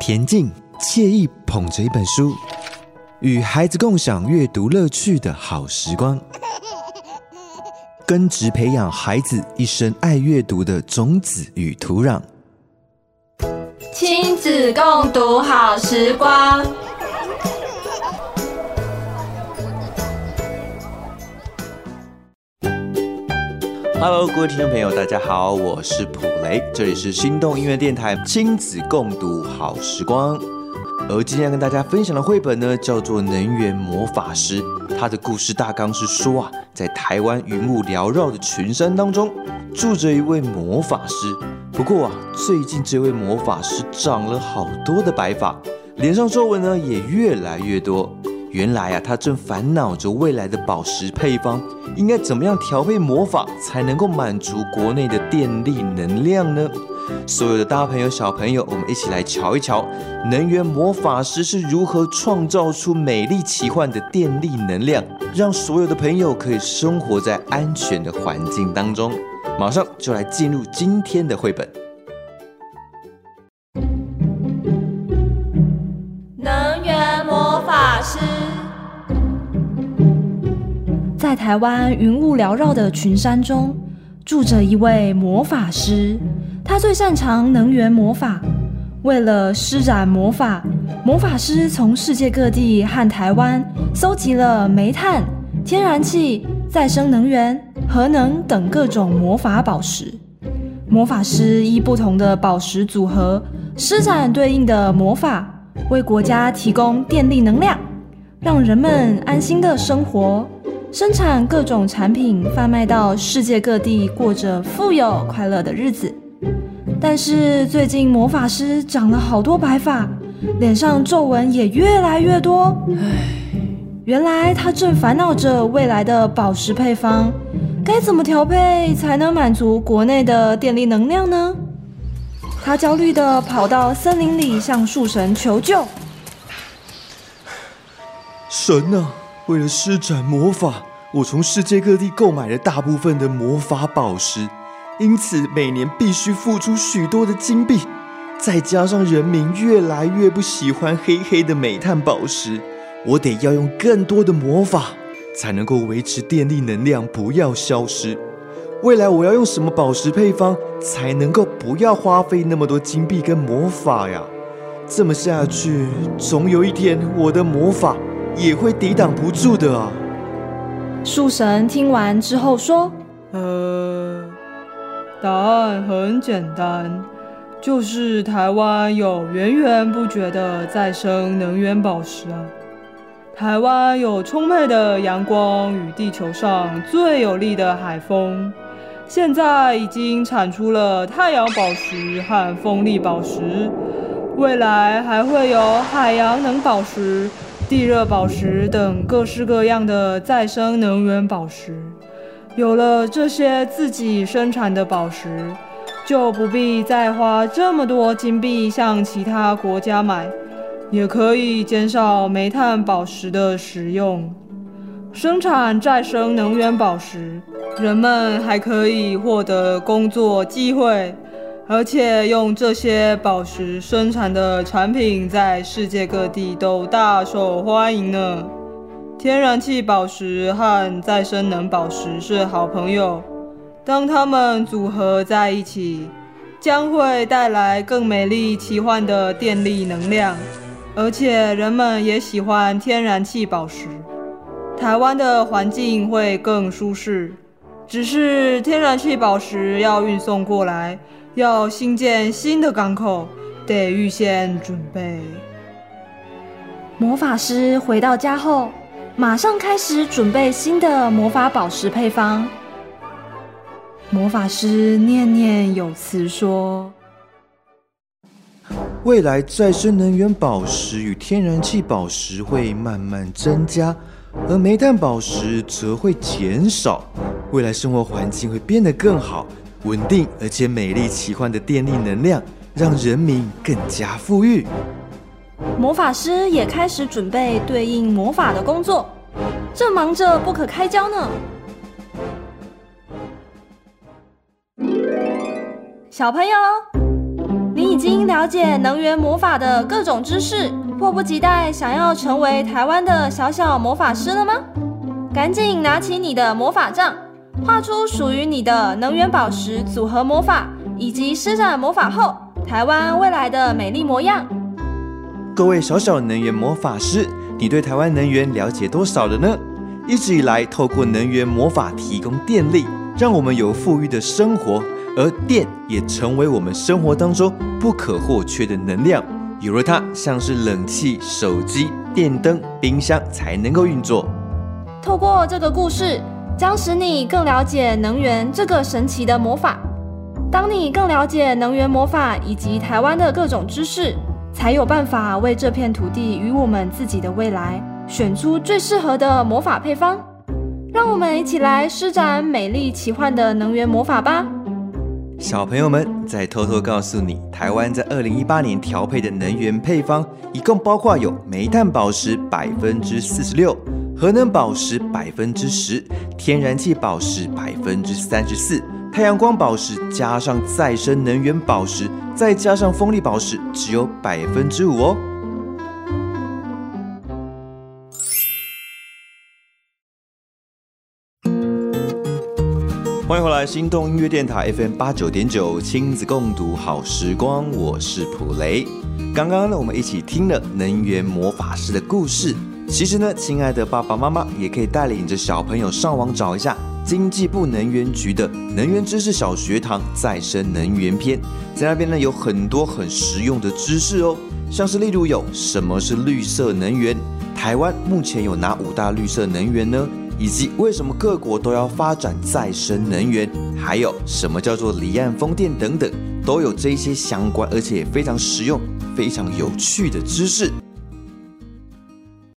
恬静惬意，捧着一本书，与孩子共享阅读乐趣的好时光，根植培养孩子一生爱阅读的种子与土壤。亲子共读好时光。Hello，各位听众朋友，大家好，我是普雷，这里是心动音乐电台亲子共读好时光。而今天要跟大家分享的绘本呢，叫做《能源魔法师》。它的故事大纲是说啊，在台湾云雾缭绕的群山当中，住着一位魔法师。不过啊，最近这位魔法师长了好多的白发，脸上皱纹呢也越来越多。原来啊，他正烦恼着未来的宝石配方应该怎么样调配魔法，才能够满足国内的电力能量呢？所有的大朋友、小朋友，我们一起来瞧一瞧，能源魔法师是如何创造出美丽奇幻的电力能量，让所有的朋友可以生活在安全的环境当中。马上就来进入今天的绘本。在台湾云雾缭绕的群山中，住着一位魔法师。他最擅长能源魔法。为了施展魔法，魔法师从世界各地和台湾搜集了煤炭、天然气、再生能源、核能等各种魔法宝石。魔法师依不同的宝石组合，施展对应的魔法，为国家提供电力能量，让人们安心的生活。生产各种产品，贩卖到世界各地，过着富有快乐的日子。但是最近魔法师长了好多白发，脸上皱纹也越来越多。原来他正烦恼着未来的宝石配方，该怎么调配才能满足国内的电力能量呢？他焦虑地跑到森林里向树神求救。神啊！为了施展魔法，我从世界各地购买了大部分的魔法宝石，因此每年必须付出许多的金币。再加上人民越来越不喜欢黑黑的煤炭宝石，我得要用更多的魔法，才能够维持电力能量不要消失。未来我要用什么宝石配方，才能够不要花费那么多金币跟魔法呀？这么下去，总有一天我的魔法。也会抵挡不住的啊！树神听完之后说：“呃，答案很简单，就是台湾有源源不绝的再生能源宝石啊！台湾有充沛的阳光与地球上最有力的海风，现在已经产出了太阳宝石和风力宝石，未来还会有海洋能宝石。”地热宝石等各式各样的再生能源宝石，有了这些自己生产的宝石，就不必再花这么多金币向其他国家买，也可以减少煤炭宝石的使用。生产再生能源宝石，人们还可以获得工作机会。而且用这些宝石生产的产品，在世界各地都大受欢迎呢。天然气宝石和再生能宝石是好朋友，当它们组合在一起，将会带来更美丽奇幻的电力能量。而且人们也喜欢天然气宝石，台湾的环境会更舒适。只是天然气宝石要运送过来。要新建新的港口，得预先准备。魔法师回到家后，马上开始准备新的魔法宝石配方。魔法师念念有词说：“未来再生能源宝石与天然气宝石会慢慢增加，而煤炭宝石则会减少。未来生活环境会变得更好。”稳定而且美丽奇幻的电力能量，让人民更加富裕。魔法师也开始准备对应魔法的工作，正忙着不可开交呢。小朋友，已经了解能源魔法的各种知识，迫不及待想要成为台湾的小小魔法师了吗？赶紧拿起你的魔法杖，画出属于你的能源宝石组合魔法，以及施展魔法后台湾未来的美丽模样。各位小小能源魔法师，你对台湾能源了解多少了呢？一直以来，透过能源魔法提供电力，让我们有富裕的生活，而电也成为我们生活当中不可或缺的能量。有了它，像是冷气、手机、电灯、冰箱才能够运作。透过这个故事，将使你更了解能源这个神奇的魔法。当你更了解能源魔法以及台湾的各种知识，才有办法为这片土地与我们自己的未来。选出最适合的魔法配方，让我们一起来施展美丽奇幻的能源魔法吧！小朋友们，再偷偷告诉你，台湾在二零一八年调配的能源配方，一共包括有煤炭宝石百分之四十六，核能宝石百分之十，天然气宝石百分之三十四，太阳光宝石加上再生能源宝石，再加上风力宝石，只有百分之五哦。欢迎回来，心动音乐电台 FM 八九点九，亲子共读好时光，我是普雷。刚刚呢，我们一起听了能源魔法师的故事。其实呢，亲爱的爸爸妈妈也可以带领着小朋友上网找一下经济部能源局的能源知识小学堂再生能源篇，在那边呢有很多很实用的知识哦，像是例如有什么是绿色能源，台湾目前有哪五大绿色能源呢？以及为什么各国都要发展再生能源，还有什么叫做离岸风电等等，都有这些相关而且非常实用、非常有趣的知识。